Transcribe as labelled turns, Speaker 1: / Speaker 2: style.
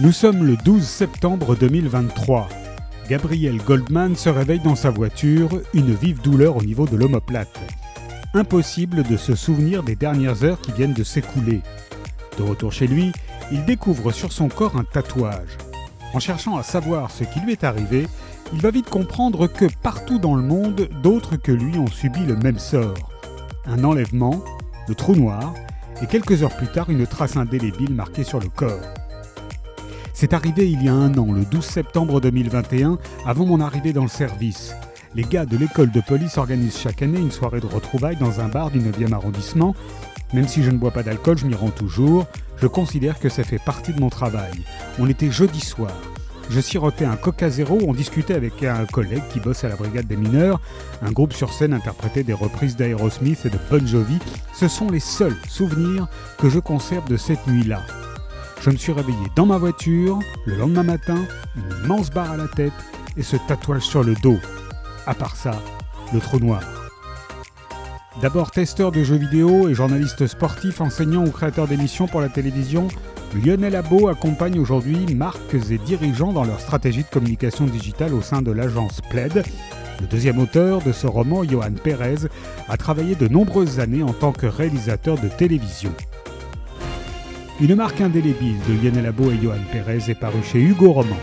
Speaker 1: Nous sommes le 12 septembre 2023. Gabriel Goldman se réveille dans sa voiture, une vive douleur au niveau de l'omoplate. Impossible de se souvenir des dernières heures qui viennent de s'écouler. De retour chez lui, il découvre sur son corps un tatouage. En cherchant à savoir ce qui lui est arrivé, il va vite comprendre que partout dans le monde, d'autres que lui ont subi le même sort. Un enlèvement, le trou noir, et quelques heures plus tard une trace indélébile marquée sur le corps. C'est arrivé il y a un an, le 12 septembre 2021, avant mon arrivée dans le service. Les gars de l'école de police organisent chaque année une soirée de retrouvailles dans un bar du 9e arrondissement. Même si je ne bois pas d'alcool, je m'y rends toujours. Je considère que ça fait partie de mon travail. On était jeudi soir. Je sirotais un Coca Zéro, on discutait avec un collègue qui bosse à la brigade des mineurs. Un groupe sur scène interprétait des reprises d'Aerosmith et de Bon Jovi. Ce sont les seuls souvenirs que je conserve de cette nuit-là. Je me suis réveillé dans ma voiture, le lendemain matin, une immense barre à la tête et ce tatouage sur le dos. À part ça, le trou noir. D'abord testeur de jeux vidéo et journaliste sportif, enseignant ou créateur d'émissions pour la télévision, Lionel Abo accompagne aujourd'hui marques et dirigeants dans leur stratégie de communication digitale au sein de l'agence PLED. Le deuxième auteur de ce roman, Johan Perez, a travaillé de nombreuses années en tant que réalisateur de télévision. Une marque indélébile de Lionel Abo et Johan Perez est parue chez Hugo Roman.